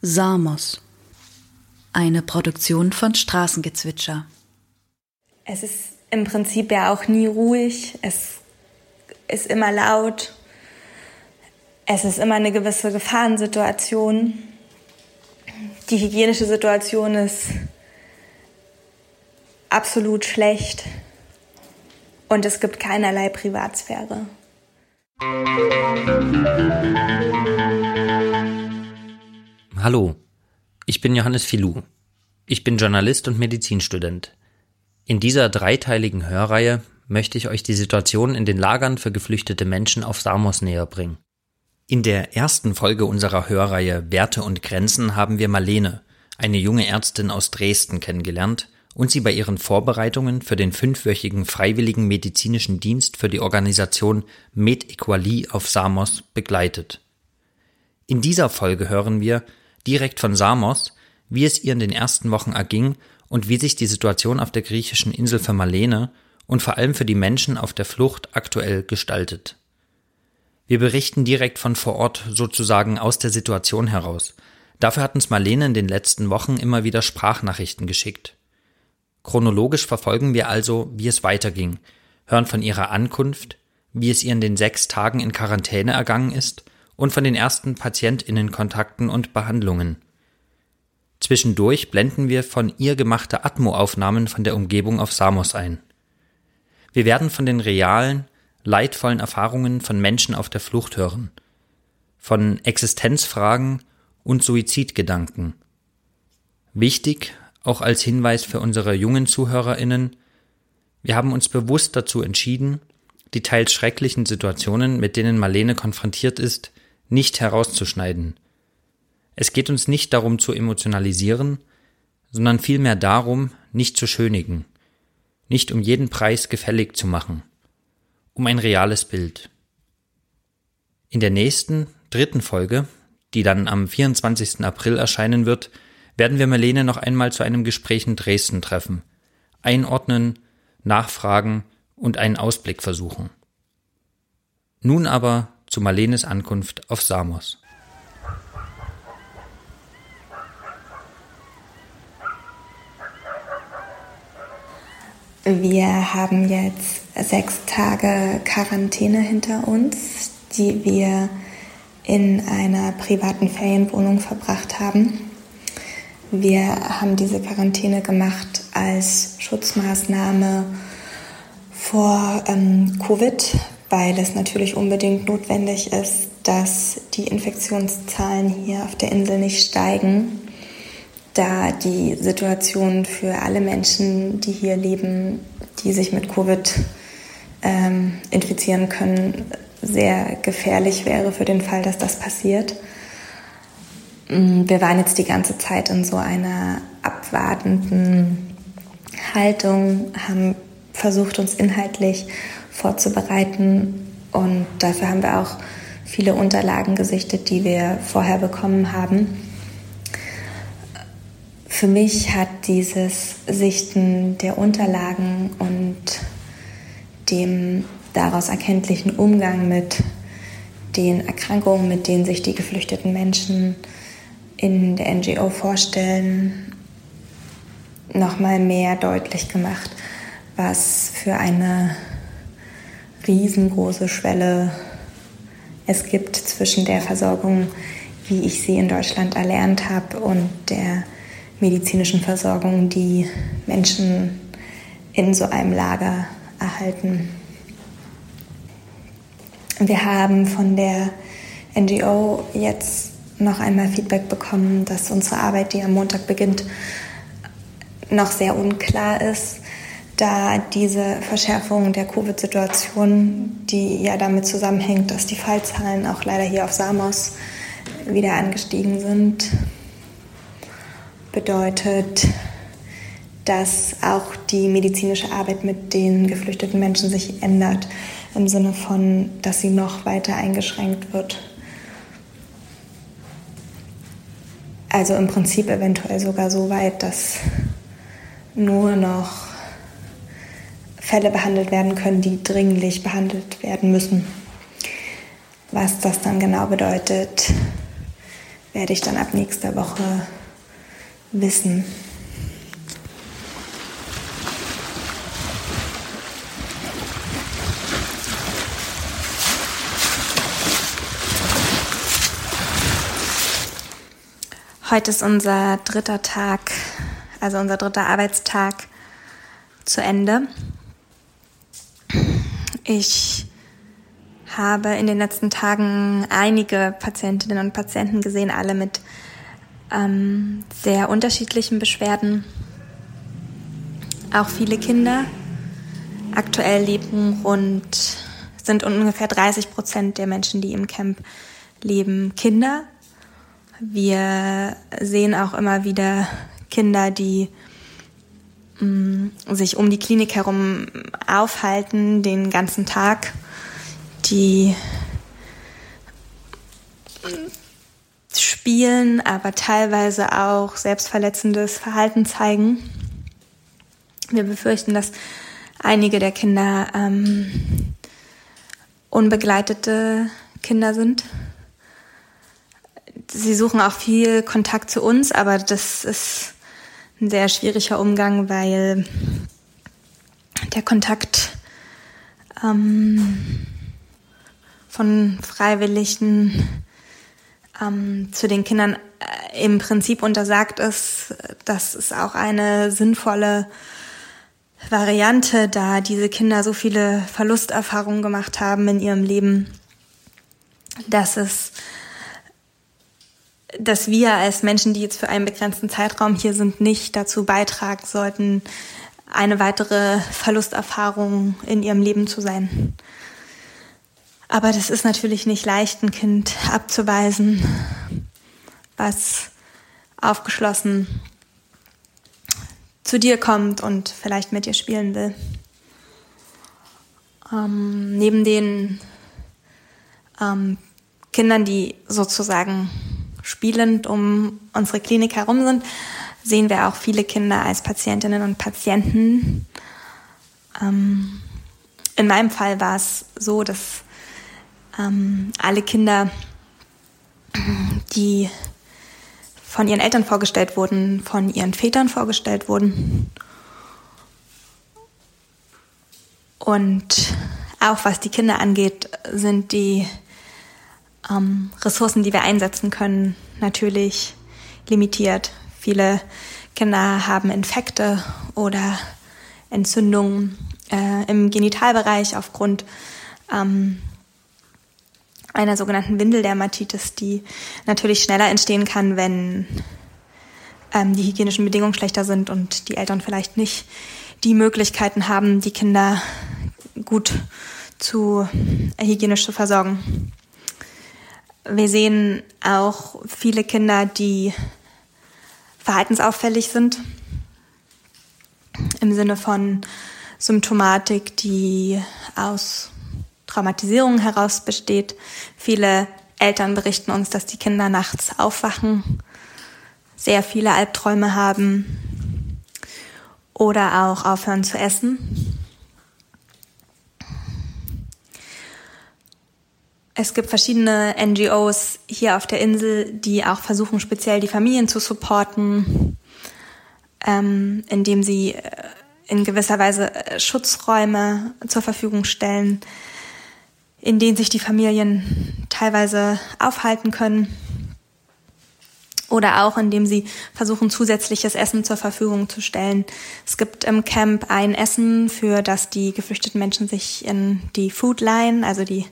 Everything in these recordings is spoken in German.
Samos. Eine Produktion von Straßengezwitscher. Es ist im Prinzip ja auch nie ruhig. Es ist immer laut. Es ist immer eine gewisse Gefahrensituation. Die hygienische Situation ist absolut schlecht und es gibt keinerlei Privatsphäre. Hallo, ich bin Johannes Filou. Ich bin Journalist und Medizinstudent. In dieser dreiteiligen Hörreihe möchte ich euch die Situation in den Lagern für geflüchtete Menschen auf Samos näher bringen. In der ersten Folge unserer Hörreihe Werte und Grenzen haben wir Marlene, eine junge Ärztin aus Dresden, kennengelernt und sie bei ihren Vorbereitungen für den fünfwöchigen freiwilligen medizinischen Dienst für die Organisation MedEquali auf Samos begleitet. In dieser Folge hören wir direkt von Samos, wie es ihr in den ersten Wochen erging und wie sich die Situation auf der griechischen Insel für Marlene und vor allem für die Menschen auf der Flucht aktuell gestaltet. Wir berichten direkt von vor Ort, sozusagen aus der Situation heraus. Dafür hat uns Marlene in den letzten Wochen immer wieder Sprachnachrichten geschickt. Chronologisch verfolgen wir also, wie es weiterging, hören von ihrer Ankunft, wie es ihr in den sechs Tagen in Quarantäne ergangen ist und von den ersten Patientinnenkontakten und Behandlungen. Zwischendurch blenden wir von ihr gemachte Atmo-Aufnahmen von der Umgebung auf Samos ein. Wir werden von den realen, leidvollen Erfahrungen von Menschen auf der Flucht hören, von Existenzfragen und Suizidgedanken. Wichtig, auch als Hinweis für unsere jungen Zuhörerinnen, wir haben uns bewusst dazu entschieden, die teils schrecklichen Situationen, mit denen Marlene konfrontiert ist, nicht herauszuschneiden. Es geht uns nicht darum zu emotionalisieren, sondern vielmehr darum, nicht zu schönigen, nicht um jeden Preis gefällig zu machen um ein reales Bild. In der nächsten, dritten Folge, die dann am 24. April erscheinen wird, werden wir Marlene noch einmal zu einem Gespräch in Dresden treffen, einordnen, nachfragen und einen Ausblick versuchen. Nun aber zu Marlenes Ankunft auf Samos. Wir haben jetzt sechs Tage Quarantäne hinter uns, die wir in einer privaten Ferienwohnung verbracht haben. Wir haben diese Quarantäne gemacht als Schutzmaßnahme vor ähm, Covid, weil es natürlich unbedingt notwendig ist, dass die Infektionszahlen hier auf der Insel nicht steigen da die Situation für alle Menschen, die hier leben, die sich mit Covid ähm, infizieren können, sehr gefährlich wäre für den Fall, dass das passiert. Mm, wir waren jetzt die ganze Zeit in so einer abwartenden Haltung, haben versucht, uns inhaltlich vorzubereiten. Und dafür haben wir auch viele Unterlagen gesichtet, die wir vorher bekommen haben. Für mich hat dieses Sichten der Unterlagen und dem daraus erkenntlichen Umgang mit den Erkrankungen, mit denen sich die geflüchteten Menschen in der NGO vorstellen, nochmal mehr deutlich gemacht, was für eine riesengroße Schwelle es gibt zwischen der Versorgung, wie ich sie in Deutschland erlernt habe, und der medizinischen Versorgung, die Menschen in so einem Lager erhalten. Wir haben von der NGO jetzt noch einmal Feedback bekommen, dass unsere Arbeit, die am Montag beginnt, noch sehr unklar ist, da diese Verschärfung der Covid-Situation, die ja damit zusammenhängt, dass die Fallzahlen auch leider hier auf Samos wieder angestiegen sind, bedeutet, dass auch die medizinische Arbeit mit den geflüchteten Menschen sich ändert, im Sinne von, dass sie noch weiter eingeschränkt wird. Also im Prinzip eventuell sogar so weit, dass nur noch Fälle behandelt werden können, die dringlich behandelt werden müssen. Was das dann genau bedeutet, werde ich dann ab nächster Woche wissen. Heute ist unser dritter Tag, also unser dritter Arbeitstag zu Ende. Ich habe in den letzten Tagen einige Patientinnen und Patienten gesehen, alle mit ähm, sehr unterschiedlichen Beschwerden. Auch viele Kinder. Aktuell leben rund, sind ungefähr 30 Prozent der Menschen, die im Camp leben, Kinder. Wir sehen auch immer wieder Kinder, die mh, mm, sich um die Klinik herum aufhalten, den ganzen Tag, die spielen, aber teilweise auch selbstverletzendes Verhalten zeigen. Wir befürchten, dass einige der Kinder ähm, unbegleitete Kinder sind sie suchen auch viel Kontakt zu uns, aber das ist ein sehr schwieriger Umgang, weil der Kontakt ähm, von Freiwilligen ähm, zu den Kindern äh, im Prinzip untersagt ist. Das ist auch eine sinnvolle Variante, da diese Kinder so viele Verlusterfahrungen gemacht haben in ihrem Leben, dass es dass wir als Menschen, die jetzt für einen begrenzten Zeitraum hier sind, nicht dazu beitragen sollten, eine weitere Verlusterfahrung in ihrem Leben zu sein. Aber das ist natürlich nicht leicht, ein Kind abzuweisen, was aufgeschlossen zu dir kommt und vielleicht mit dir spielen will. Ähm, neben den ähm, Kindern, die sozusagen spielend um unsere Klinik herum sind, sehen wir auch viele Kinder als Patientinnen und Patienten. Ähm, in meinem Fall war es so, dass ähm, alle Kinder, die von ihren Eltern vorgestellt wurden, von ihren Vätern vorgestellt wurden. Und auch was die Kinder angeht, sind die ähm, Ressourcen, die wir einsetzen können, natürlich limitiert. Viele Kinder haben Infekte oder Entzündungen äh, im Genitalbereich aufgrund ähm, einer sogenannten Windeldermatitis, die natürlich schneller entstehen kann, wenn ähm, die hygienischen Bedingungen schlechter sind und die Eltern vielleicht nicht die Möglichkeiten haben, die Kinder gut zu äh, hygienisch zu versorgen. Wir sehen auch viele Kinder, die verhaltensauffällig sind, im Sinne von Symptomatik, die aus Traumatisierung heraus besteht. Viele Eltern berichten uns, dass die Kinder nachts aufwachen, sehr viele Albträume haben oder auch aufhören zu essen. Es gibt verschiedene NGOs hier auf der Insel, die auch versuchen, speziell die Familien zu supporten, ähm, indem sie äh, in gewisser Weise äh, Schutzräume zur Verfügung stellen, in denen sich die Familien teilweise aufhalten können oder auch indem sie versuchen, zusätzliches Essen zur Verfügung zu stellen. Es gibt im Camp ein Essen, für das die geflüchteten Menschen sich in die Food Line, also die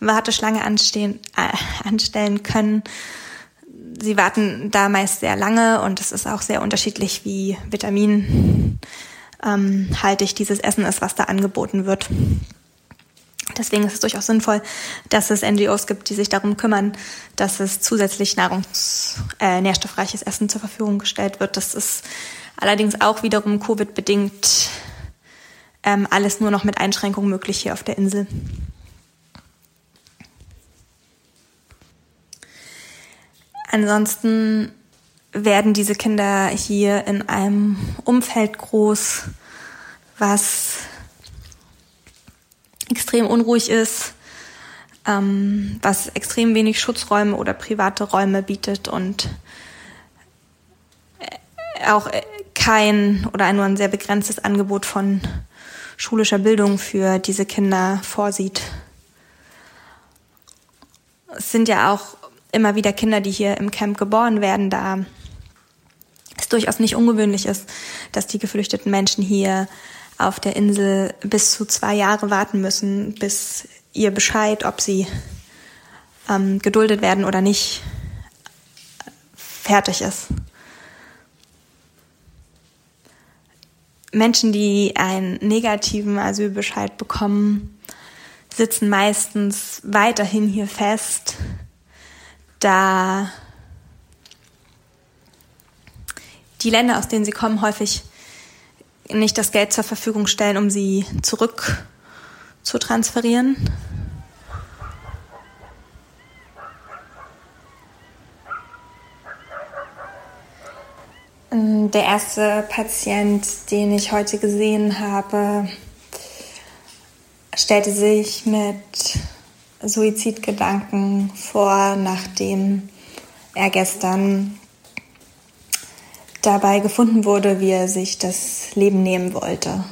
Warteschlange anstehen, äh, anstellen können. Sie warten da meist sehr lange und es ist auch sehr unterschiedlich, wie vitaminhaltig ähm, dieses Essen ist, was da angeboten wird. Deswegen ist es durchaus sinnvoll, dass es NGOs gibt, die sich darum kümmern, dass es zusätzlich nahrungs-, äh, nährstoffreiches Essen zur Verfügung gestellt wird. Das ist allerdings auch wiederum Covid-bedingt ähm, alles nur noch mit Einschränkungen möglich hier auf der Insel. Ansonsten werden diese Kinder hier in einem Umfeld groß, was extrem unruhig ist, ähm, was extrem wenig Schutzräume oder private Räume bietet und äh, auch äh, kein oder nur ein sehr begrenztes Angebot von schulischer Bildung für diese Kinder vorsieht. Es sind ja auch immer wieder Kinder, die hier im Camp geboren werden, da es durchaus nicht ungewöhnlich ist, dass die geflüchteten Menschen hier auf der Insel bis zu zwei Jahre warten müssen, bis ihr Bescheid, ob sie ähm, geduldet werden oder nicht, fertig ist. Menschen, die einen negativen Asylbescheid bekommen, sitzen meistens weiterhin hier fest, da die Länder, aus denen sie kommen, häufig nicht das Geld zur Verfügung stellen, um sie zurück zu transferieren. Der erste Patient, den ich heute gesehen habe, stellte sich mit Suizidgedanken vor, nachdem er gestern dabei gefunden wurde, wie er sich das Leben nehmen wollte.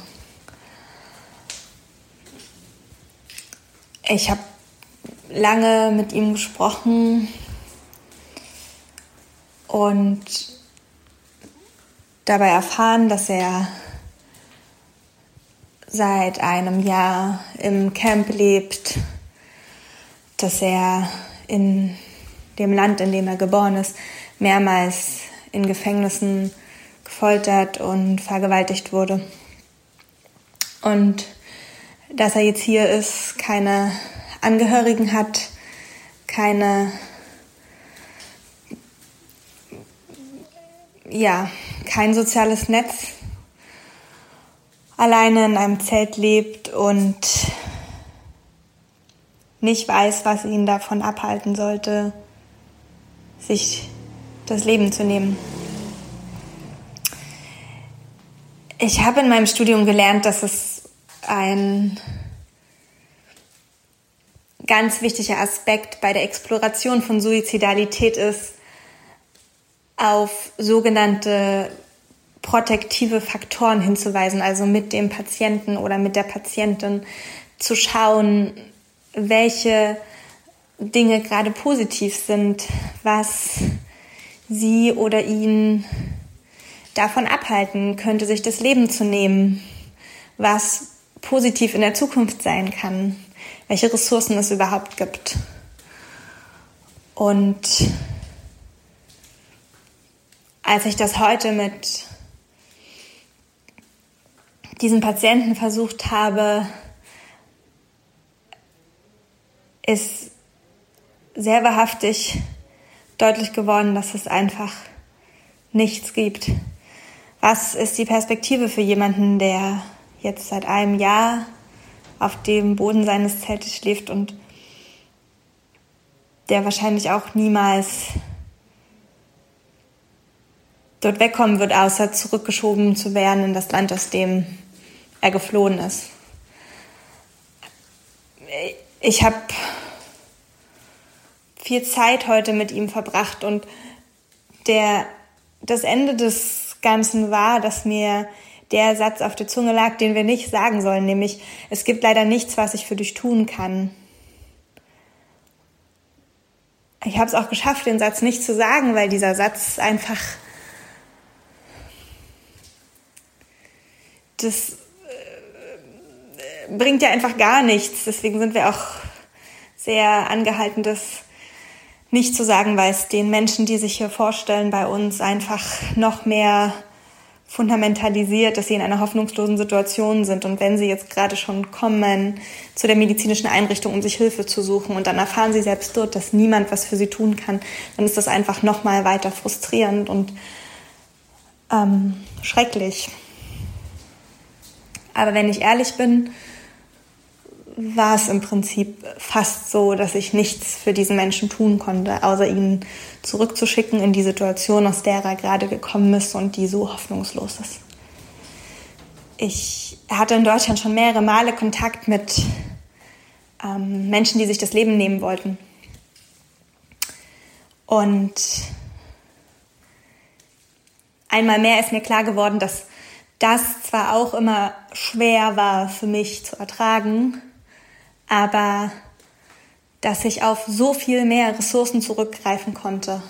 Ich habe lange mit ihm gesprochen und dabei erfahren, dass er seit einem Jahr im Camp lebt, dass er in dem Land, in dem er geboren ist, mehrmals in Gefängnissen gefoltert und vergewaltigt wurde. Und dass er jetzt hier ist, keine Angehörigen hat, keine, ja, kein soziales Netz, alleine in einem Zelt lebt und nicht weiß, was ihn davon abhalten sollte, sich das Leben zu nehmen. Ich habe in meinem Studium gelernt, dass es ein ganz wichtiger Aspekt bei der Exploration von Suizidalität ist, auf sogenannte protektive Faktoren hinzuweisen, also mit dem Patienten oder mit der Patientin zu schauen, welche Dinge gerade positiv sind, was sie oder ihn davon abhalten könnte, sich das Leben zu nehmen, was positiv in der Zukunft sein kann, welche Ressourcen es überhaupt gibt. Und als ich das heute mit diesen Patienten versucht habe, ist sehr wahrhaftig deutlich geworden, dass es einfach nichts gibt. Was ist die Perspektive für jemanden, der jetzt seit einem Jahr auf dem Boden seines Zeltes schläft und der wahrscheinlich auch niemals dort wegkommen wird, außer zurückgeschoben zu werden in das Land, aus dem er geflohen ist. Ich habe viel Zeit heute mit ihm verbracht und der, das Ende des Ganzen war, dass mir der Satz auf der Zunge lag, den wir nicht sagen sollen, nämlich es gibt leider nichts, was ich für dich tun kann. Ich habe es auch geschafft, den Satz nicht zu sagen, weil dieser Satz einfach das äh, bringt ja einfach gar nichts. Deswegen sind wir auch sehr angehalten, das nicht zu sagen, weil es den Menschen, die sich hier vorstellen, bei uns einfach noch mehr fundamentalisiert, dass sie in einer hoffnungslosen Situation sind. Und wenn sie jetzt gerade schon kommen zu der medizinischen Einrichtung, um sich Hilfe zu suchen, und dann erfahren sie selbst dort, dass niemand was für sie tun kann, dann ist das einfach noch mal weiter frustrierend und ähm, schrecklich. Aber wenn ich ehrlich bin, war es im Prinzip fast so, dass ich nichts für diesen Menschen tun konnte, außer ihn zurückzuschicken in die Situation, aus der er gerade gekommen ist und die so hoffnungslos ist. Ich hatte in Deutschland schon mehrere Male Kontakt mit ähm, Menschen, die sich das Leben nehmen wollten. Und einmal mehr ist mir klar geworden, dass das zwar auch immer schwer war für mich zu ertragen, aber dass ich auf so viel mehr Ressourcen zurückgreifen konnte.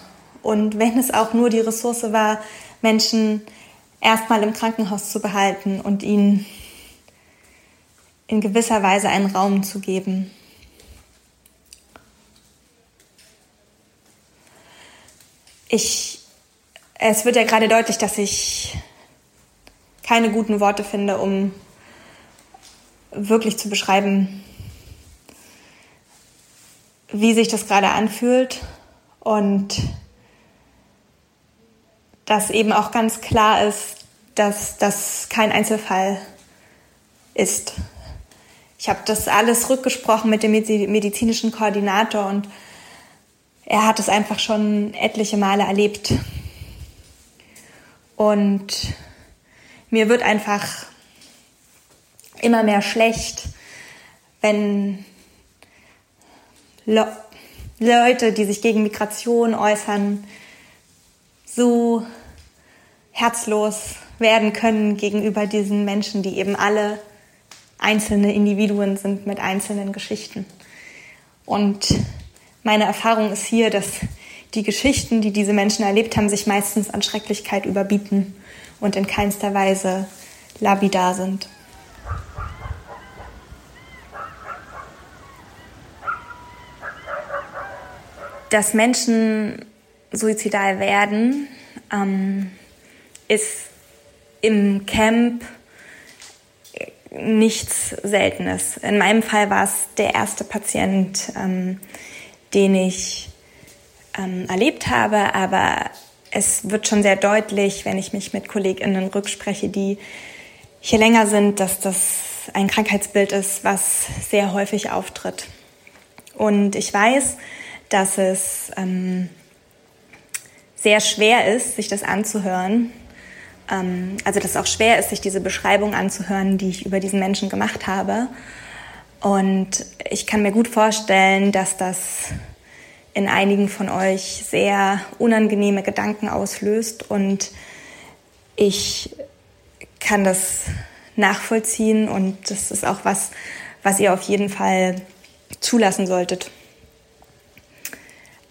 Und wenn es auch nur die Ressource war, Menschen erstmal im Krankenhaus zu behalten und ihnen in gewisser Weise einen Raum zu geben. Ich, es wird ja gerade deutlich, dass ich keine guten Worte finde, um wirklich zu beschreiben, wie sich das gerade anfühlt und dass eben auch ganz klar ist, dass das kein Einzelfall ist. Ich habe das alles rückgesprochen mit dem medizinischen Koordinator und er hat es einfach schon etliche Male erlebt. Und mir wird einfach immer mehr schlecht, wenn Le Leute, die sich gegen Migration äußern, so herzlos werden können gegenüber diesen Menschen, die eben alle einzelne Individuen sind mit einzelnen Geschichten. Und meine Erfahrung ist hier, dass die Geschichten, die diese Menschen erlebt haben, sich meistens an Schrecklichkeit überbieten und in keinster Weise labidar sind. Dass Menschen suizidal werden, ähm, ist im Camp nichts Seltenes. In meinem Fall war es der erste Patient, ähm, den ich ähm, erlebt habe, aber es wird schon sehr deutlich, wenn ich mich mit KollegInnen rückspreche, die hier länger sind, dass das ein Krankheitsbild ist, was sehr häufig auftritt. Und ich weiß, dass es ähm, sehr schwer ist, sich das anzuhören, ähm, also dass es auch schwer ist, sich diese Beschreibung anzuhören, die ich über diesen Menschen gemacht habe. Und ich kann mir gut vorstellen, dass das in einigen von euch sehr unangenehme Gedanken auslöst und ich kann das nachvollziehen und das ist auch was, was ihr auf jeden Fall zulassen solltet.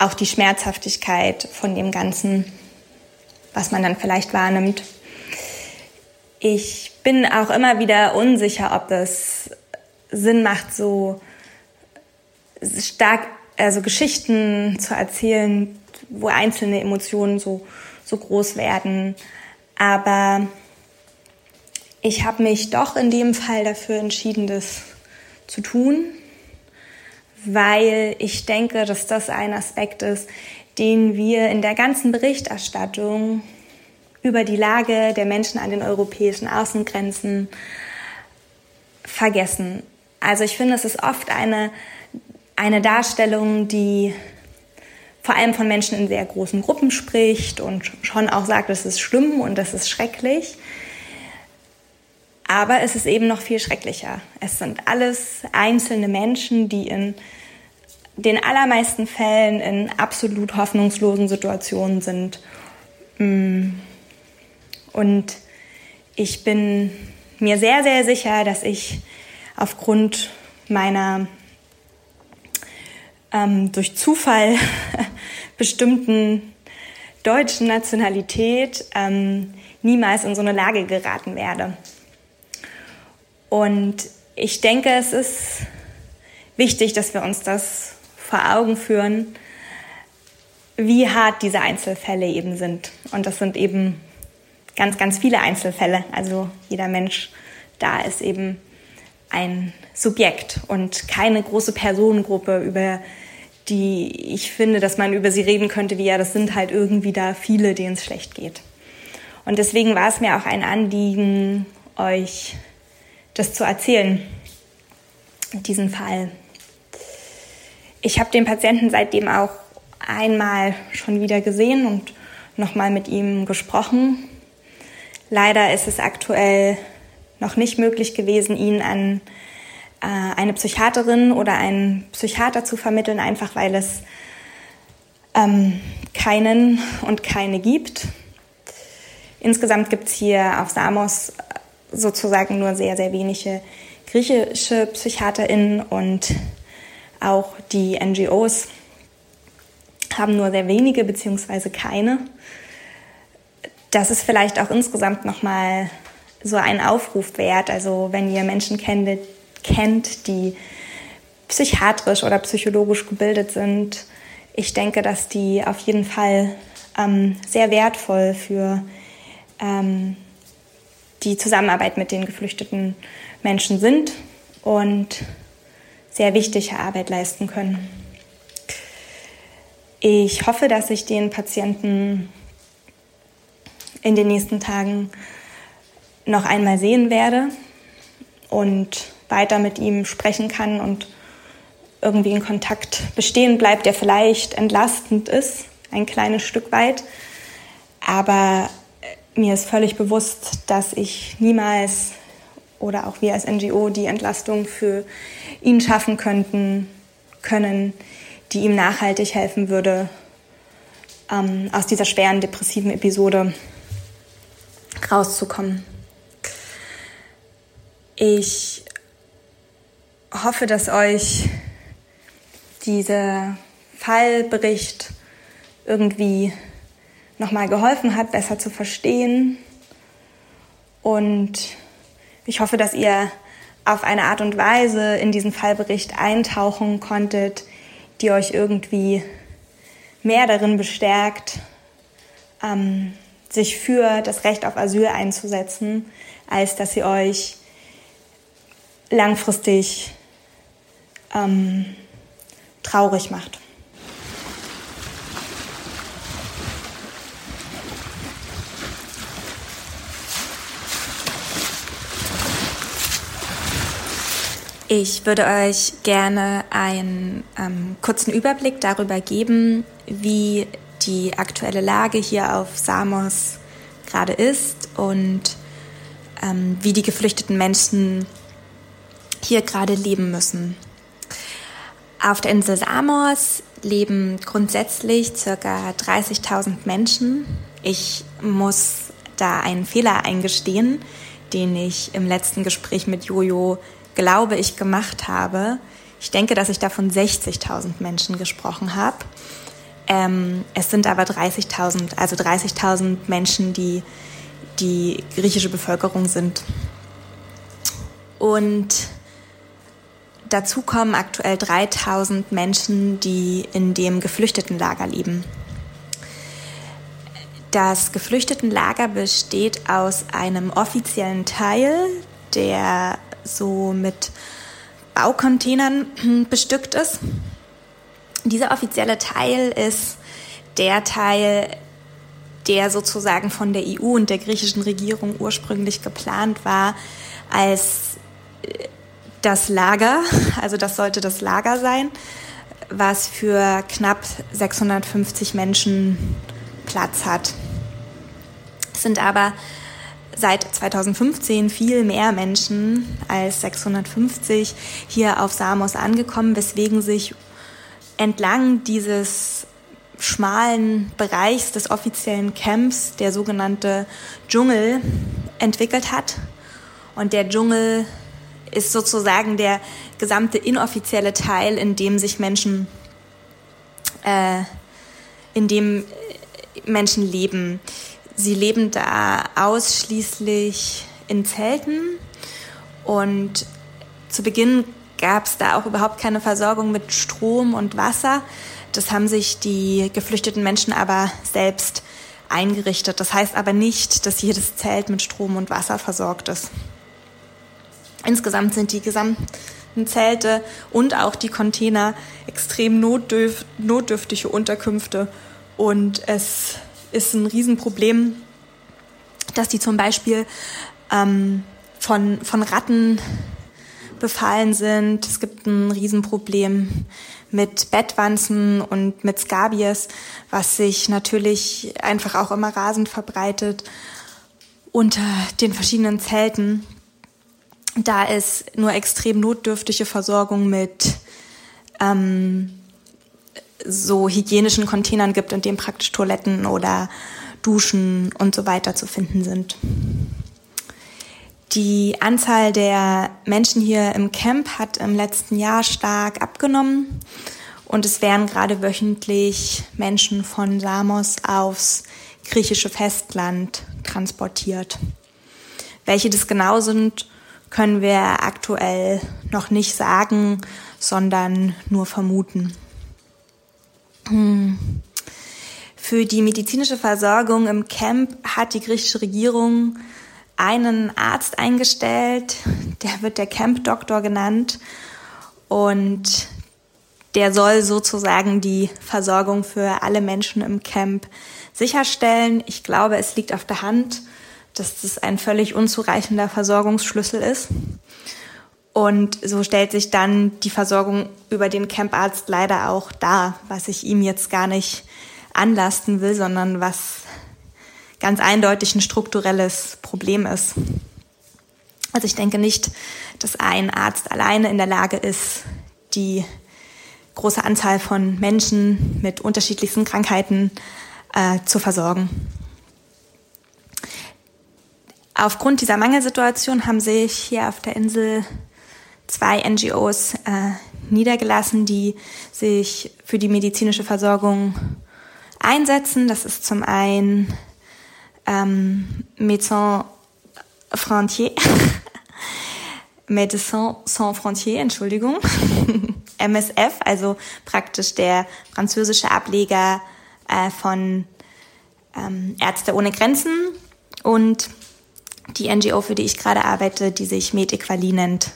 Auch die Schmerzhaftigkeit von dem Ganzen, was man dann vielleicht wahrnimmt. Ich bin auch immer wieder unsicher, ob es Sinn macht, so stark, also Geschichten zu erzählen, wo einzelne Emotionen so, so groß werden. Aber ich habe mich doch in dem Fall dafür entschieden, das zu tun, weil ich denke, dass das ein Aspekt ist, den wir in der ganzen Berichterstattung über die Lage der Menschen an den europäischen Außengrenzen vergessen. Also ich finde, es ist oft eine, eine Darstellung, die vor allem von Menschen in sehr großen Gruppen spricht und schon auch sagt, das ist schlimm und das ist schrecklich. Aber es ist eben noch viel schrecklicher. Es sind alles einzelne Menschen, die in den allermeisten Fällen in absolut hoffnungslosen Situationen sind. Mm. Und ich bin mir sehr, sehr sicher, dass ich aufgrund meiner ähm, durch Zufall bestimmten deutschen Nationalität ähm, niemals in so eine Lage geraten werde. Und ich denke, es ist wichtig, dass wir uns das vor Augen führen, wie hart diese Einzelfälle eben sind. Und das sind eben ganz, ganz viele Einzelfälle. Also jeder Mensch da ist eben ein Subjekt und keine große Personengruppe, über die ich finde, dass man über sie reden könnte, wie ja, das sind halt irgendwie da viele, denen es schlecht geht. Und deswegen war es mir auch ein Anliegen, euch das zu erzählen, diesen Fall. Ich habe den Patienten seitdem auch einmal schon wieder gesehen und nochmal mit ihm gesprochen. Leider ist es aktuell noch nicht möglich gewesen, ihn an äh, eine Psychiaterin oder einen Psychiater zu vermitteln, einfach weil es ähm, keinen und keine gibt. Insgesamt gibt es hier auf Samos sozusagen nur sehr, sehr wenige griechische PsychiaterInnen und auch die NGOs haben nur sehr wenige beziehungsweise keine. Das ist vielleicht auch insgesamt nochmal so ein Aufruf wert. Also wenn ihr Menschen kennt, kennt, die psychiatrisch oder psychologisch gebildet sind, ich denke, dass die auf jeden Fall ähm, sehr wertvoll für ähm, die Zusammenarbeit mit den geflüchteten Menschen sind und sehr wichtige Arbeit leisten können. Ich hoffe, dass ich den Patienten in den nächsten Tagen noch einmal sehen werde und weiter mit ihm sprechen kann und irgendwie in Kontakt bestehen bleibt, der vielleicht entlastend ist, ein kleines Stück weit. Aber mir ist völlig bewusst, dass ich niemals oder auch wir als NGO die Entlastung für ihn schaffen könnten, können, die ihm nachhaltig helfen würde, ähm, aus dieser schweren depressiven Episode rauszukommen. Ich hoffe, dass euch dieser Fallbericht irgendwie nochmal geholfen hat, besser zu verstehen. Und ich hoffe, dass ihr auf eine Art und Weise in diesen Fallbericht eintauchen konntet, die euch irgendwie mehr darin bestärkt, ähm, sich für das Recht auf Asyl einzusetzen, als dass sie euch langfristig ähm, traurig macht. Ich würde euch gerne einen ähm, kurzen Überblick darüber geben, wie die aktuelle Lage hier auf Samos gerade ist und ähm, wie die geflüchteten Menschen hier gerade leben müssen. Auf der Insel Samos leben grundsätzlich ca. 30.000 Menschen. Ich muss da einen Fehler eingestehen, den ich im letzten Gespräch mit Jojo glaube ich, gemacht habe. Ich denke, dass ich da von 60.000 Menschen gesprochen habe. Ähm, es sind aber 30.000, also 30.000 Menschen, die die griechische Bevölkerung sind. Und dazu kommen aktuell 3.000 Menschen, die in dem Geflüchtetenlager leben. Das Geflüchtetenlager besteht aus einem offiziellen Teil, der so mit Baucontainern bestückt ist. Dieser offizielle Teil ist der Teil, der sozusagen von der EU und der griechischen Regierung ursprünglich geplant war als äh, das Lager, also das sollte das Lager sein, was für knapp 650 Menschen Platz hat. Es sind aber seit 2015 viel mehr Menschen als 650 hier auf Samos angekommen, weswegen sich entlang dieses schmalen Bereichs des offiziellen Camps der sogenannte Dschungel entwickelt hat. Und der Dschungel ist sozusagen der gesamte inoffizielle Teil, in dem sich Menschen, äh, in dem Menschen leben. Sie leben da ausschließlich in Zelten und zu Beginn gab es da auch überhaupt keine Versorgung mit Strom und Wasser. Das haben sich die geflüchteten Menschen aber selbst eingerichtet. Das heißt aber nicht, dass jedes Zelt mit Strom und Wasser versorgt ist. Insgesamt sind die gesamten Zelte und auch die Container extrem notdürf notdürftige Unterkünfte und es ist ein Riesenproblem, dass die zum Beispiel ähm, von, von Ratten befallen sind. Es gibt ein Riesenproblem mit Bettwanzen und mit Skabies, was sich natürlich einfach auch immer rasend verbreitet unter den verschiedenen Zelten. da es nur extrem notdürftige Versorgung mit ähm, so hygienischen Containern gibt, in denen praktisch Toiletten oder Duschen und so weiter zu finden sind. Die Anzahl der Menschen hier im Camp hat im letzten Jahr stark abgenommen und es werden gerade wöchentlich Menschen von Samos aufs griechische Festland transportiert. Welche das genau sind, können wir aktuell noch nicht sagen, sondern nur vermuten. Hm. Für die medizinische Versorgung im Camp hat die griechische Regierung einen Arzt eingestellt, der wird der Camp-Doktor genannt und der soll sozusagen die Versorgung für alle Menschen im Camp sicherstellen. Ich glaube, es liegt auf der Hand, dass das ein völlig unzureichender Versorgungsschlüssel ist. Und so stellt sich dann die Versorgung über den Camparzt leider auch dar, was ich ihm jetzt gar nicht anlasten will, sondern was ganz eindeutig ein strukturelles Problem ist. Also ich denke nicht, dass ein Arzt alleine in der Lage ist, die große Anzahl von Menschen mit unterschiedlichsten Krankheiten äh, zu versorgen. Aufgrund dieser Mangelsituation haben sich hier auf der Insel zwei NGOs äh, niedergelassen, die sich für die medizinische Versorgung einsetzen. Das ist zum einen ähm, Médecins Frontier, Médecins Sans Frontier, Entschuldigung, MSF, also praktisch der französische Ableger äh, von ähm, Ärzte ohne Grenzen. Und die NGO, für die ich gerade arbeite, die sich Medequali nennt,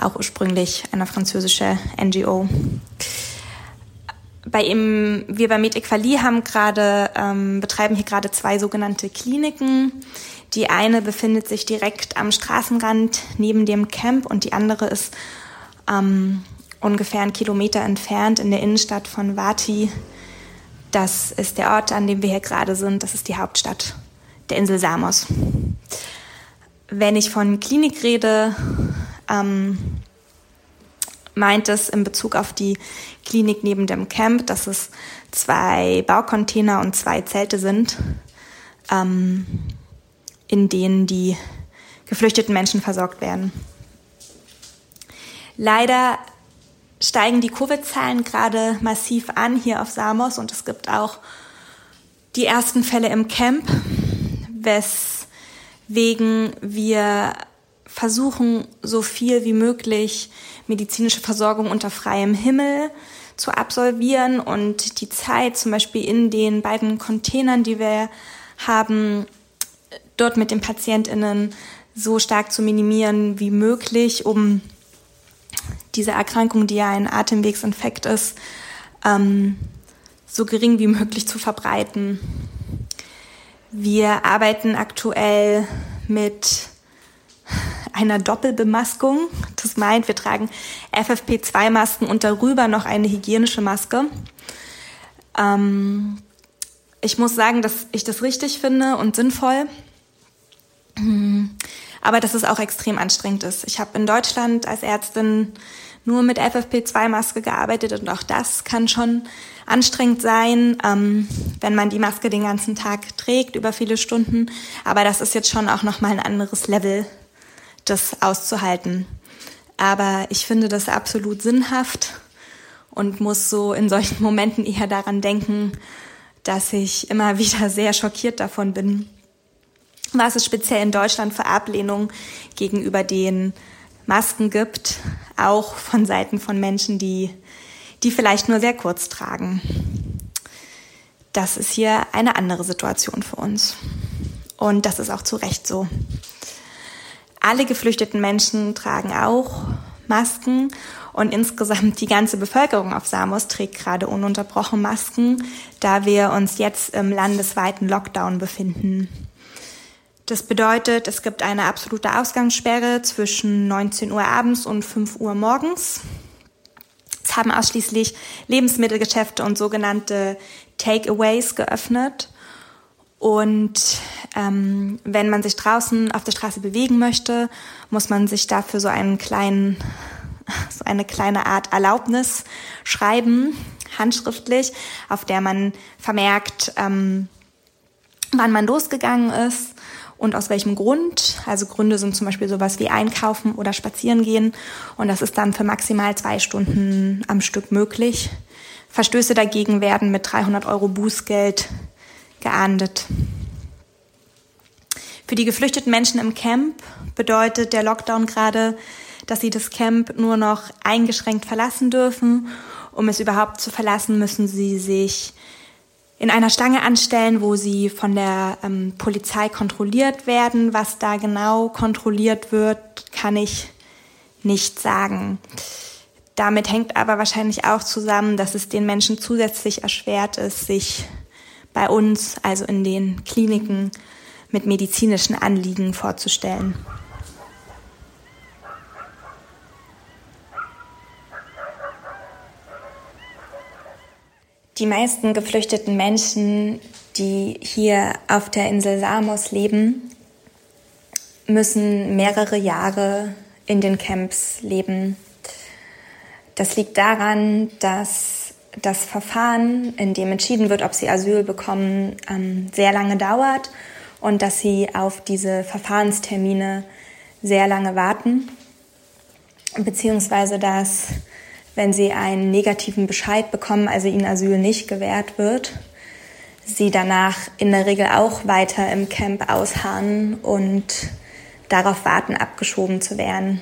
auch ursprünglich eine französische NGO. Bei ihm, wir bei Medequali haben gerade, ähm, betreiben hier gerade zwei sogenannte Kliniken. Die eine befindet sich direkt am Straßenrand neben dem Camp und die andere ist ähm, ungefähr einen Kilometer entfernt in der Innenstadt von Vati. Das ist der Ort, an dem wir hier gerade sind. Das ist die Hauptstadt der Insel Samos. Wenn ich von Klinik rede, ähm, meint es in Bezug auf die Klinik neben dem Camp, dass es zwei Baucontainer und zwei Zelte sind, ähm, in denen die geflüchteten Menschen versorgt werden. Leider steigen die Covid-Zahlen gerade massiv an hier auf Samos und es gibt auch die ersten Fälle im Camp, wes wegen wir versuchen, so viel wie möglich medizinische Versorgung unter freiem Himmel zu absolvieren und die Zeit zum Beispiel in den beiden Containern, die wir haben, dort mit den PatientInnen so stark zu minimieren wie möglich, um diese Erkrankung, die ja ein Atemwegsinfekt ist, ähm, so gering wie möglich zu verbreiten. Wir arbeiten aktuell mit einer Doppelbemaskung. Das meint, wir tragen FFP2-Masken und darüber noch eine hygienische Maske. Ähm, ich muss sagen, dass ich das richtig finde und sinnvoll. Aber dass es auch extrem anstrengend ist. Ich habe in Deutschland als Ärztin nur mit FFP2-Maske gearbeitet und auch das kann schon anstrengend sein, ähm, wenn man die Maske den ganzen Tag trägt über viele Stunden. Aber das ist jetzt schon auch noch mal ein anderes Level, das auszuhalten. Aber ich finde das absolut sinnhaft und muss so in solchen Momenten eher daran denken, dass ich immer wieder sehr schockiert davon bin, was es speziell in Deutschland für Ablehnung gegenüber den Masken gibt, auch von Seiten von Menschen, die, die vielleicht nur sehr kurz tragen. Das ist hier eine andere Situation für uns. Und das ist auch zu Recht so. Alle geflüchteten Menschen tragen auch Masken und insgesamt die ganze Bevölkerung auf Samos trägt gerade ununterbrochen Masken, da wir uns jetzt im landesweiten Lockdown befinden. Das bedeutet, es gibt eine absolute Ausgangssperre zwischen 19 Uhr abends und 5 Uhr morgens. Es haben ausschließlich Lebensmittelgeschäfte und sogenannte Takeaways geöffnet. Und ähm, wenn man sich draußen auf der Straße bewegen möchte, muss man sich dafür so einen kleinen, so eine kleine Art Erlaubnis schreiben, handschriftlich, auf der man vermerkt, ähm, wann man losgegangen ist und aus welchem Grund. Also Gründe sind zum Beispiel sowas wie einkaufen oder spazieren gehen. Und das ist dann für maximal zwei Stunden am Stück möglich. Verstöße dagegen werden mit 300 Euro Bußgeld geahndet. Für die geflüchteten Menschen im Camp bedeutet der Lockdown gerade, dass sie das Camp nur noch eingeschränkt verlassen dürfen. Um es überhaupt zu verlassen, müssen sie sich in einer Stange anstellen, wo sie von der ähm, Polizei kontrolliert werden. Was da genau kontrolliert wird, kann ich nicht sagen. Damit hängt aber wahrscheinlich auch zusammen, dass es den Menschen zusätzlich erschwert ist, sich bei uns, also in den Kliniken, mit medizinischen Anliegen vorzustellen. Die meisten geflüchteten Menschen, die hier auf der Insel Samos leben, müssen mehrere Jahre in den Camps leben. Das liegt daran, dass das Verfahren, in dem entschieden wird, ob sie Asyl bekommen, ähm, sehr lange dauert und dass sie auf diese Verfahrenstermine sehr lange warten, beziehungsweise dass, wenn sie einen negativen Bescheid bekommen, also ihnen Asyl nicht gewährt wird, sie danach in der Regel auch weiter im Camp ausharren und darauf warten, abgeschoben zu werden.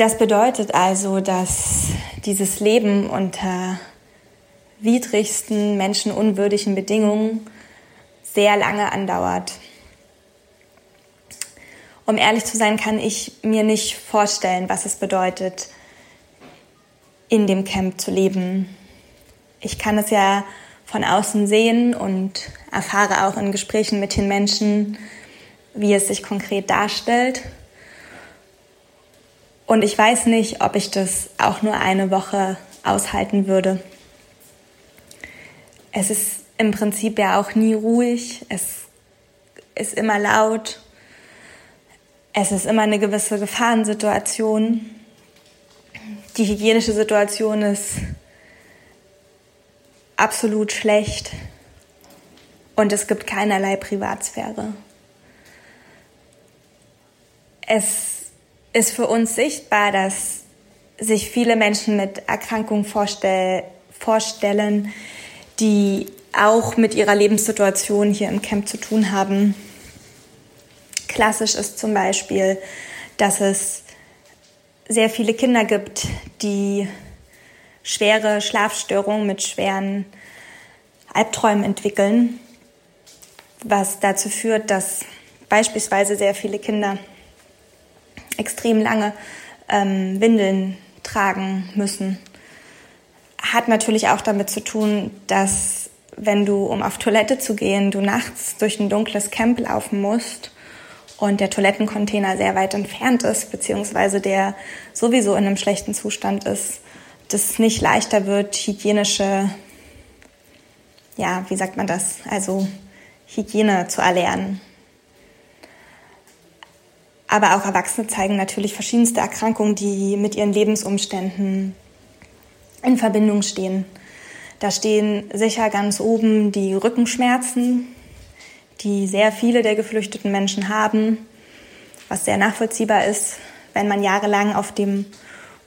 Das bedeutet also, dass dieses Leben unter widrigsten, menschenunwürdigen Bedingungen sehr lange andauert. Um ehrlich zu sein, kann ich mir nicht vorstellen, was es bedeutet, in dem Camp zu leben. Ich kann es ja von außen sehen und erfahre auch in Gesprächen mit den Menschen, wie es sich konkret darstellt. Und ich weiß nicht, ob ich das auch nur eine Woche aushalten würde. Es ist im Prinzip ja auch nie ruhig. Es ist immer laut. Es ist immer eine gewisse Gefahrensituation. Die hygienische Situation ist absolut schlecht und es gibt keinerlei Privatsphäre. Es ist für uns sichtbar, dass sich viele Menschen mit Erkrankungen vorstell vorstellen, die auch mit ihrer Lebenssituation hier im Camp zu tun haben. Klassisch ist zum Beispiel, dass es sehr viele Kinder gibt, die schwere Schlafstörungen mit schweren Albträumen entwickeln, was dazu führt, dass beispielsweise sehr viele Kinder extrem lange ähm, Windeln tragen müssen. Hat natürlich auch damit zu tun, dass wenn du, um auf Toilette zu gehen, du nachts durch ein dunkles Camp laufen musst und der Toilettencontainer sehr weit entfernt ist, beziehungsweise der sowieso in einem schlechten Zustand ist, das nicht leichter wird, hygienische, ja, wie sagt man das, also Hygiene zu erlernen. Aber auch Erwachsene zeigen natürlich verschiedenste Erkrankungen, die mit ihren Lebensumständen in Verbindung stehen. Da stehen sicher ganz oben die Rückenschmerzen, die sehr viele der geflüchteten Menschen haben, was sehr nachvollziehbar ist, wenn man jahrelang auf dem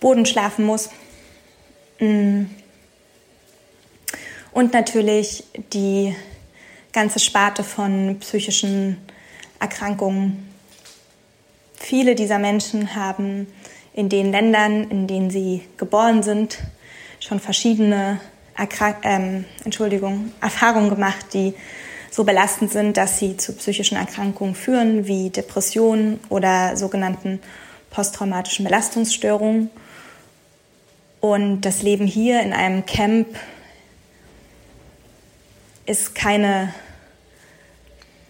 Boden schlafen muss. Mm. Und natürlich die ganze Sparte von psychischen Erkrankungen, Viele dieser Menschen haben in den Ländern, in denen sie geboren sind, schon verschiedene Erkrank ähm, Entschuldigung, Erfahrungen gemacht, die so belastend sind, dass sie zu psychischen Erkrankungen führen, wie Depressionen oder sogenannten posttraumatischen Belastungsstörungen. Und das Leben hier in einem Camp ist keine,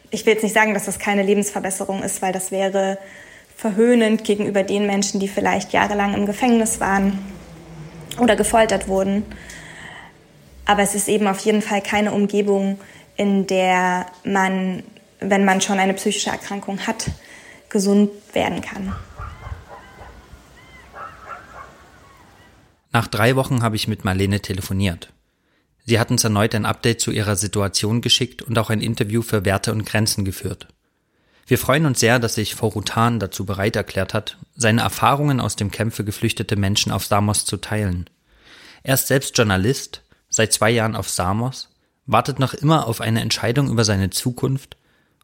ich will jetzt nicht sagen, dass das keine Lebensverbesserung ist, weil das wäre verhöhnend gegenüber den Menschen, die vielleicht jahrelang im Gefängnis waren oder gefoltert wurden. Aber es ist eben auf jeden Fall keine Umgebung, in der man, wenn man schon eine psychische Erkrankung hat, gesund werden kann. Nach drei Wochen habe ich mit Marlene telefoniert. Sie hat uns erneut ein Update zu ihrer Situation geschickt und auch ein Interview für Werte und Grenzen geführt. Wir freuen uns sehr, dass sich Forutan dazu bereit erklärt hat, seine Erfahrungen aus dem Camp für geflüchtete Menschen auf Samos zu teilen. Er ist selbst Journalist, seit zwei Jahren auf Samos, wartet noch immer auf eine Entscheidung über seine Zukunft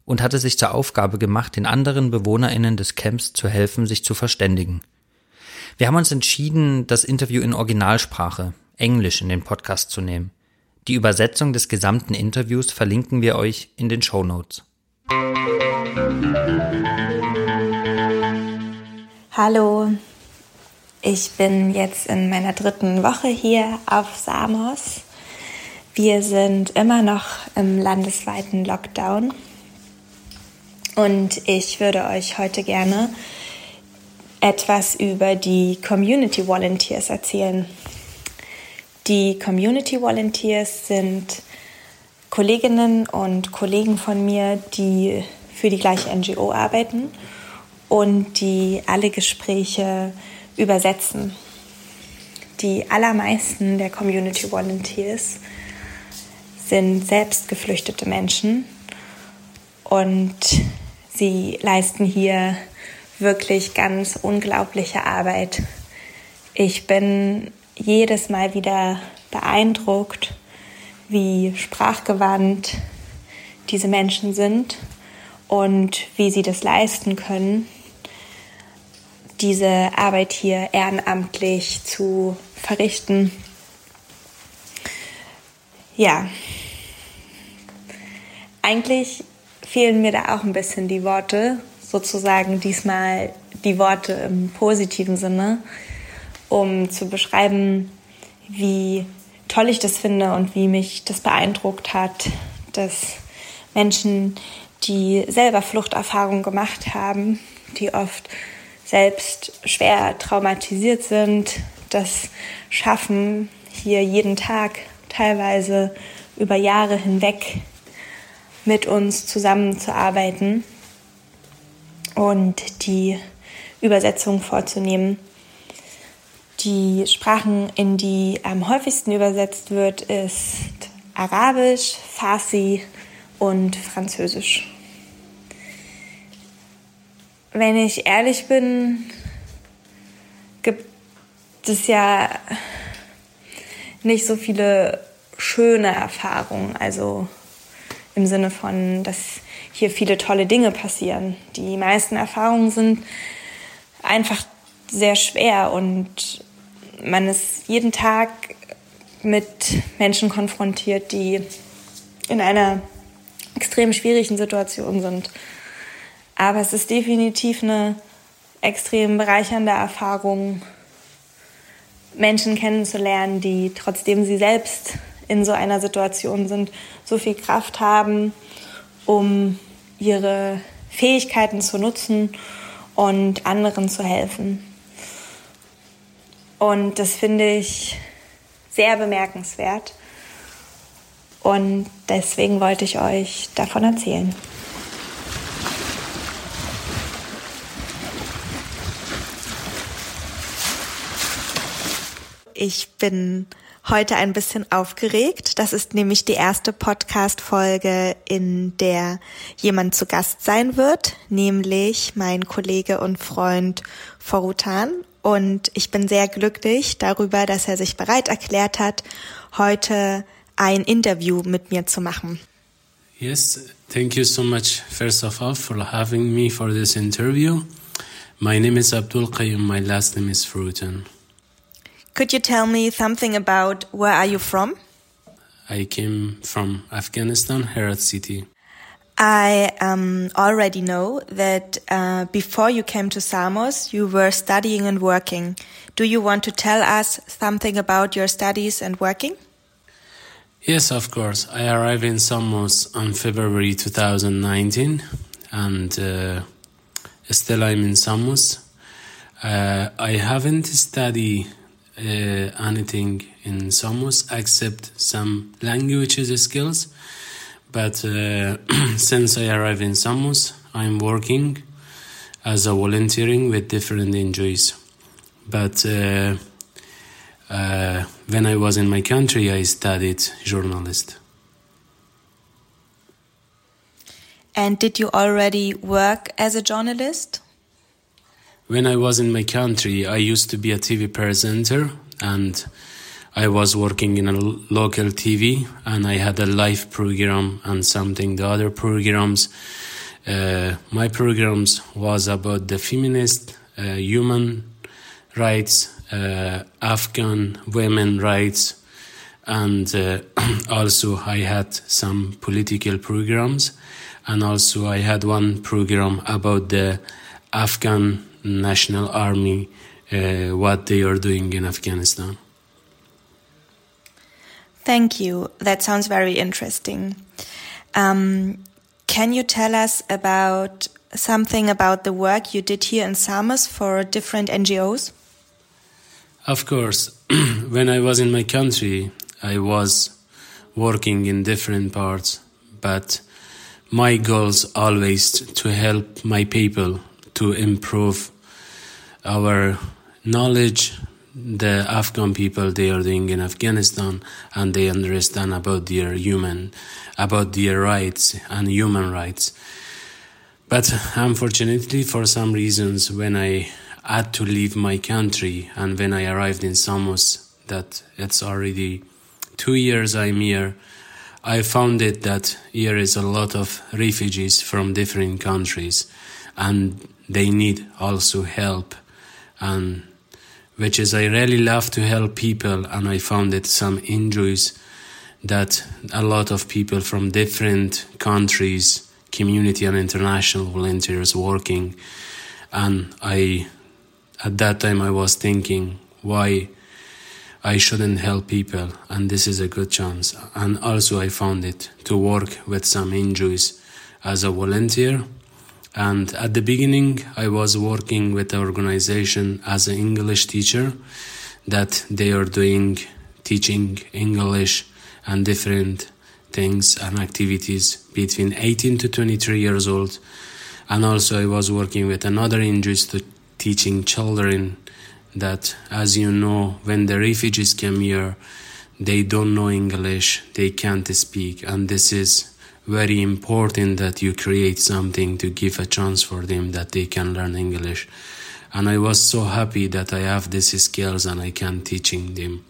und hatte sich zur Aufgabe gemacht, den anderen BewohnerInnen des Camps zu helfen, sich zu verständigen. Wir haben uns entschieden, das Interview in Originalsprache, Englisch, in den Podcast zu nehmen. Die Übersetzung des gesamten Interviews verlinken wir euch in den Show Notes. Hallo, ich bin jetzt in meiner dritten Woche hier auf Samos. Wir sind immer noch im landesweiten Lockdown und ich würde euch heute gerne etwas über die Community Volunteers erzählen. Die Community Volunteers sind Kolleginnen und Kollegen von mir, die für die gleiche NGO arbeiten und die alle Gespräche übersetzen. Die allermeisten der Community Volunteers sind selbst geflüchtete Menschen und Sie leisten hier wirklich ganz unglaubliche Arbeit. Ich bin jedes Mal wieder beeindruckt, wie sprachgewandt diese Menschen sind und wie sie das leisten können, diese Arbeit hier ehrenamtlich zu verrichten. Ja, eigentlich fehlen mir da auch ein bisschen die Worte, sozusagen diesmal die Worte im positiven Sinne, um zu beschreiben, wie toll ich das finde und wie mich das beeindruckt hat, dass Menschen, die selber Fluchterfahrungen gemacht haben, die oft selbst schwer traumatisiert sind, das schaffen, hier jeden Tag teilweise über Jahre hinweg mit uns zusammenzuarbeiten und die Übersetzung vorzunehmen. Die Sprachen, in die am häufigsten übersetzt wird, ist Arabisch, Farsi und Französisch. Wenn ich ehrlich bin, gibt es ja nicht so viele schöne Erfahrungen. Also im Sinne von, dass hier viele tolle Dinge passieren. Die meisten Erfahrungen sind einfach sehr schwer und man ist jeden Tag mit Menschen konfrontiert, die in einer extrem schwierigen Situation sind. Aber es ist definitiv eine extrem bereichernde Erfahrung, Menschen kennenzulernen, die trotzdem sie selbst in so einer Situation sind, so viel Kraft haben, um ihre Fähigkeiten zu nutzen und anderen zu helfen. Und das finde ich sehr bemerkenswert. Und deswegen wollte ich euch davon erzählen. Ich bin heute ein bisschen aufgeregt. Das ist nämlich die erste Podcast-Folge, in der jemand zu Gast sein wird, nämlich mein Kollege und Freund Forutan. Und ich bin sehr glücklich darüber, dass er sich bereit erklärt hat, heute ein Interview mit mir zu machen. Yes, thank you so much, first of all, for having me for this interview. My name is Abdul Qayyum, my last name is Frutan. Could you tell me something about where are you from? I came from Afghanistan, Herat City. I um, already know that uh, before you came to Samos, you were studying and working. Do you want to tell us something about your studies and working? Yes, of course. I arrived in Samos on February 2019, and uh, still I'm in Samos. Uh, I haven't studied uh, anything in Samos except some languages skills. But uh, since I arrived in Samos, I'm working as a volunteering with different NGOs. But uh, when I was in my country, I studied journalist. And did you already work as a journalist? When I was in my country, I used to be a TV presenter and I was working in a local TV and I had a live program and something the other programs. Uh, my programs was about the feminist, uh, human rights, uh, Afghan women rights, and uh, also I had some political programs, and also I had one program about the Afghan National Army, uh, what they are doing in Afghanistan. Thank you. That sounds very interesting. Um, can you tell us about something about the work you did here in Samos for different NGOs? Of course. when I was in my country, I was working in different parts, but my goals always to help my people to improve our knowledge the Afghan people they are doing in Afghanistan and they understand about their human about their rights and human rights but unfortunately for some reasons when I had to leave my country and when I arrived in Samos that it's already two years I'm here I found it that here is a lot of refugees from different countries and they need also help and which is I really love to help people and I found it some injuries that a lot of people from different countries, community and international volunteers working and I at that time I was thinking why I shouldn't help people and this is a good chance and also I found it to work with some injuries as a volunteer and at the beginning, I was working with the organization as an English teacher that they are doing teaching English and different things and activities between 18 to 23 years old. And also I was working with another interest to teaching children that, as you know, when the refugees come here, they don't know English, they can't speak, and this is very important that you create something to give a chance for them that they can learn English. And I was so happy that I have these skills and I can teaching them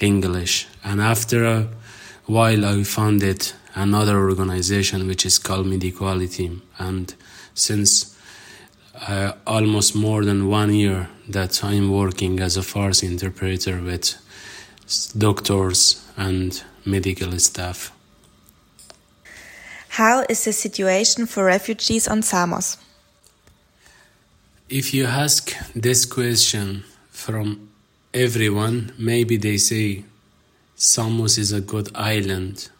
English. And after a while, I founded another organization which is called Mid Equality. And since uh, almost more than one year that I'm working as a Farsi interpreter with doctors and medical staff. How is the situation for refugees on Samos? If you ask this question from everyone, maybe they say Samos is a good island.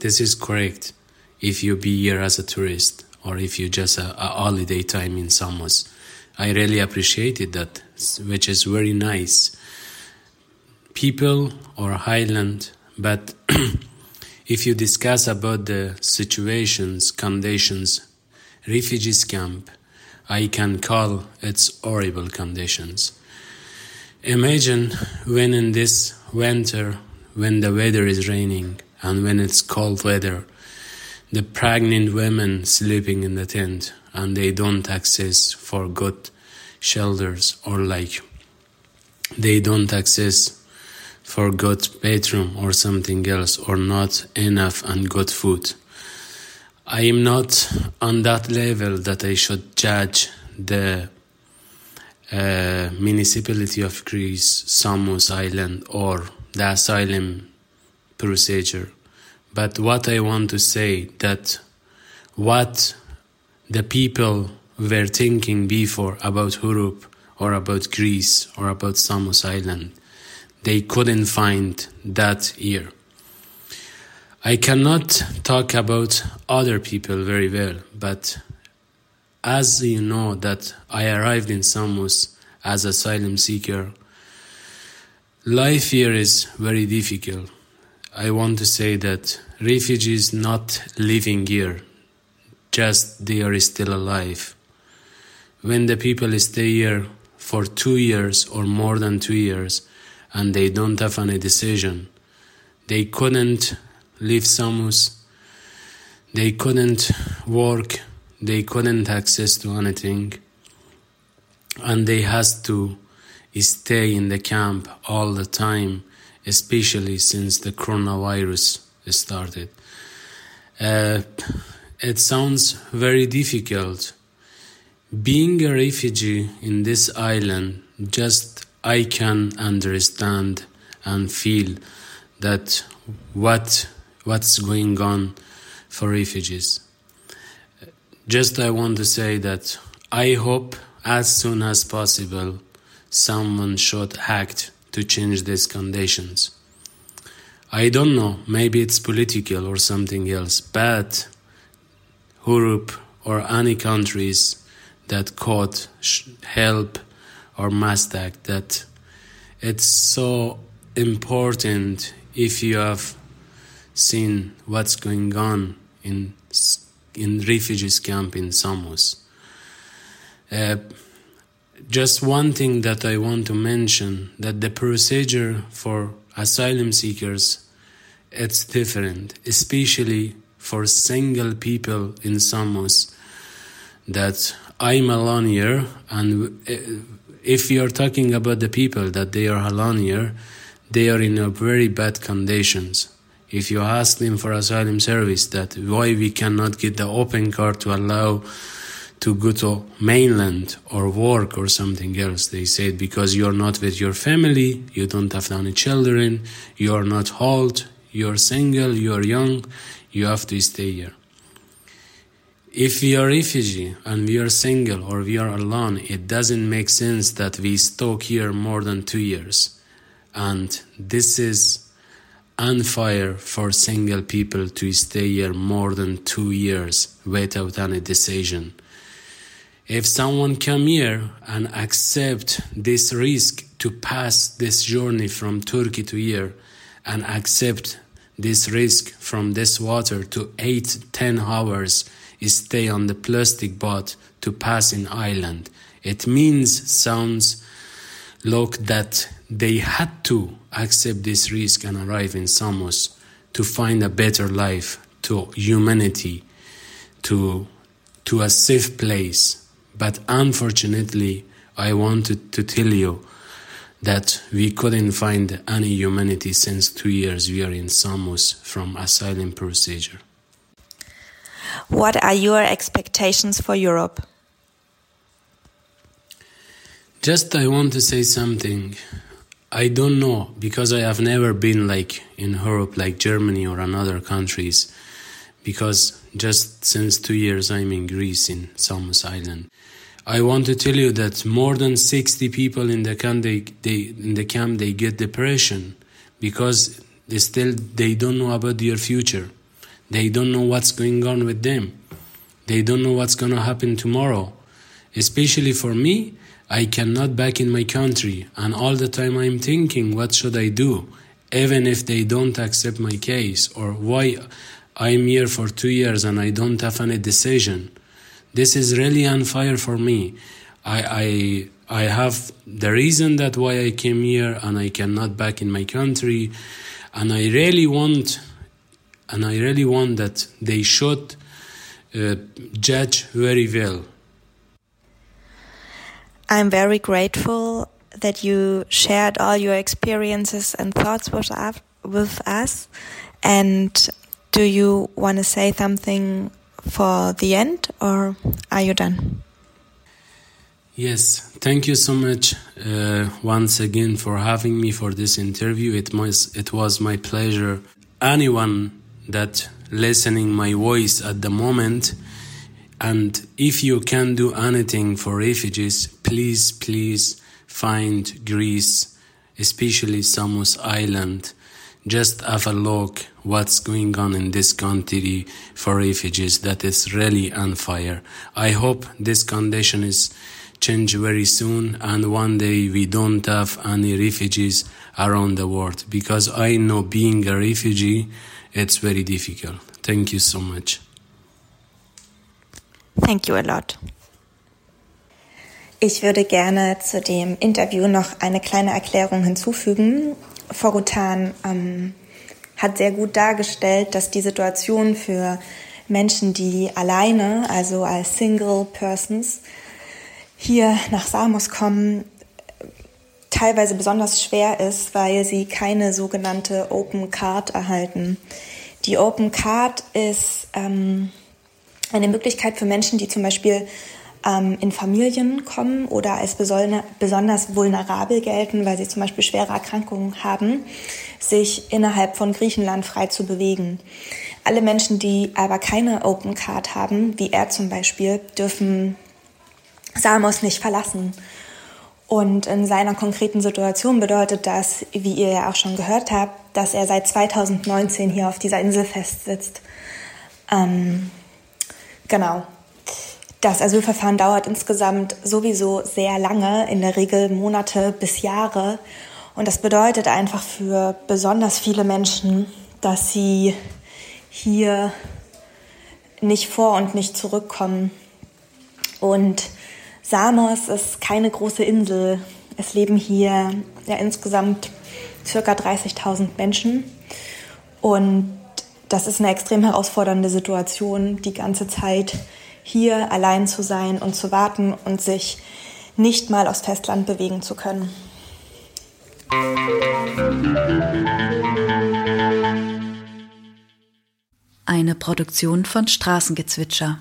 This is correct if you be here as a tourist or if you just a, a holiday time in Samos. I really appreciated that, which is very nice. People or island, but if you discuss about the situations, conditions, refugees camp, I can call its horrible conditions. Imagine when in this winter, when the weather is raining and when it's cold weather, the pregnant women sleeping in the tent and they don't access for good shelters or like they don't access for good bedroom or something else or not enough and good food. I am not on that level that I should judge the uh, municipality of Greece, Samos Island, or the asylum procedure. But what I want to say that what the people were thinking before about Hurup or about Greece or about Samos Island they couldn't find that here. I cannot talk about other people very well, but as you know that I arrived in Samos as asylum seeker, life here is very difficult. I want to say that refugees not living here, just they are still alive. When the people stay here for two years or more than two years and they don't have any decision, they couldn't leave Samus, they couldn't work, they couldn't access to anything, and they has to stay in the camp all the time, especially since the coronavirus started. Uh, it sounds very difficult. Being a refugee in this island, just I can understand and feel that what what's going on for refugees. Just I want to say that I hope as soon as possible someone should act to change these conditions. I don't know, maybe it's political or something else, but Europe or any countries that could help or must act that it's so important if you have seen what's going on in in refugees camp in Samos. Uh, just one thing that I want to mention that the procedure for asylum seekers it's different, especially for single people in Samos that I'm alone here and uh, if you're talking about the people that they are alone they are in a very bad conditions. If you ask them for asylum service that why we cannot get the open card to allow to go to mainland or work or something else. They said because you're not with your family, you don't have any children, you're not old, you're single, you're young, you have to stay here. If we are refugee and we are single or we are alone, it doesn't make sense that we stuck here more than two years. And this is unfair for single people to stay here more than two years without any decision if someone come here and accept this risk to pass this journey from Turkey to here and accept this risk from this water to eight, ten hours stay on the plastic boat to pass in island. It means sounds look that they had to accept this risk and arrive in Samos to find a better life, to humanity, to to a safe place but unfortunately, I wanted to tell you that we couldn't find any humanity since two years we are in Samos from asylum procedure. What are your expectations for Europe? Just I want to say something. I don't know because I have never been like in Europe like Germany or another countries because just since two years I'm in Greece in Samos Island. I want to tell you that more than 60 people in the camp they, they in the camp they get depression because they still they don't know about their future. They don't know what's going on with them. They don't know what's going to happen tomorrow. Especially for me, I cannot back in my country and all the time I'm thinking what should I do even if they don't accept my case or why I'm here for 2 years and I don't have any decision this is really on fire for me. I, I, I have the reason that why I came here and I cannot back in my country. And I really want, and I really want that they should uh, judge very well. I'm very grateful that you shared all your experiences and thoughts with, with us. And do you want to say something for the end, or are you done? Yes, thank you so much uh, once again for having me for this interview. It was it was my pleasure. Anyone that listening my voice at the moment, and if you can do anything for refugees, please please find Greece, especially Samos Island just have a look what's going on in this country for refugees that is really on fire. I hope this condition is change very soon and one day we don't have any refugees around the world because I know being a refugee it's very difficult. Thank you so much. Thank you a lot. Ich würde gerne zu dem Interview noch eine kleine Erklärung hinzufügen. Forutan ähm, hat sehr gut dargestellt, dass die Situation für Menschen, die alleine, also als Single Persons, hier nach Samos kommen, teilweise besonders schwer ist, weil sie keine sogenannte Open Card erhalten. Die Open Card ist ähm, eine Möglichkeit für Menschen, die zum Beispiel ähm, in Familien kommen oder als besonders vulnerabel gelten, weil sie zum Beispiel schwere Erkrankungen haben, sich innerhalb von Griechenland frei zu bewegen. Alle Menschen, die aber keine Open Card haben, wie er zum Beispiel, dürfen Samos nicht verlassen. Und in seiner konkreten Situation bedeutet das, wie ihr ja auch schon gehört habt, dass er seit 2019 hier auf dieser Insel festsitzt. Ähm, genau. Das Asylverfahren dauert insgesamt sowieso sehr lange, in der Regel Monate bis Jahre. Und das bedeutet einfach für besonders viele Menschen, dass sie hier nicht vor und nicht zurückkommen. Und Samos ist keine große Insel. Es leben hier ja insgesamt circa 30.000 Menschen. Und das ist eine extrem herausfordernde Situation, die ganze Zeit hier allein zu sein und zu warten und sich nicht mal aufs Festland bewegen zu können. Eine Produktion von Straßengezwitscher.